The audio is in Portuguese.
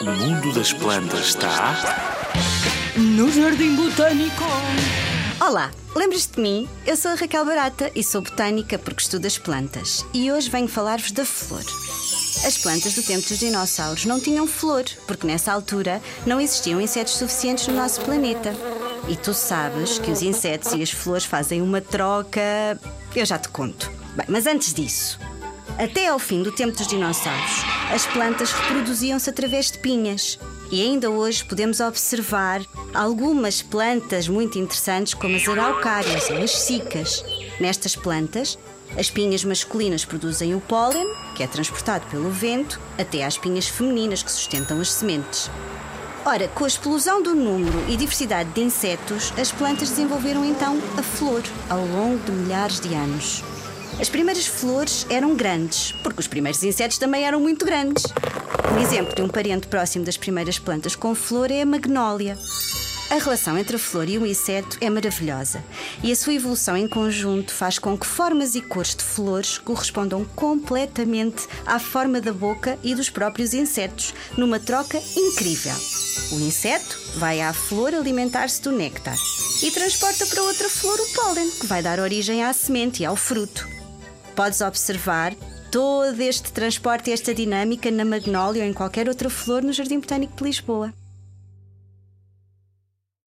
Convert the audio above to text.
O mundo das plantas está. No Jardim Botânico. Olá, lembras-te de mim? Eu sou a Raquel Barata e sou botânica porque estudo as plantas. E hoje venho falar-vos da flor. As plantas do tempo dos dinossauros não tinham flor, porque nessa altura não existiam insetos suficientes no nosso planeta. E tu sabes que os insetos e as flores fazem uma troca. Eu já te conto. Bem, mas antes disso, até ao fim do tempo dos dinossauros, as plantas reproduziam-se através de pinhas. E ainda hoje podemos observar algumas plantas muito interessantes, como as araucárias ou as cicas. Nestas plantas, as pinhas masculinas produzem o pólen, que é transportado pelo vento, até às pinhas femininas que sustentam as sementes. Ora, com a explosão do número e diversidade de insetos, as plantas desenvolveram então a flor ao longo de milhares de anos. As primeiras flores eram grandes, porque os primeiros insetos também eram muito grandes. Um exemplo de um parente próximo das primeiras plantas com flor é a magnólia. A relação entre a flor e o inseto é maravilhosa e a sua evolução em conjunto faz com que formas e cores de flores correspondam completamente à forma da boca e dos próprios insetos, numa troca incrível. O inseto vai à flor alimentar-se do néctar e transporta para outra flor o pólen, que vai dar origem à semente e ao fruto. Podes observar todo este transporte e esta dinâmica na magnólia ou em qualquer outra flor no Jardim Botânico de Lisboa.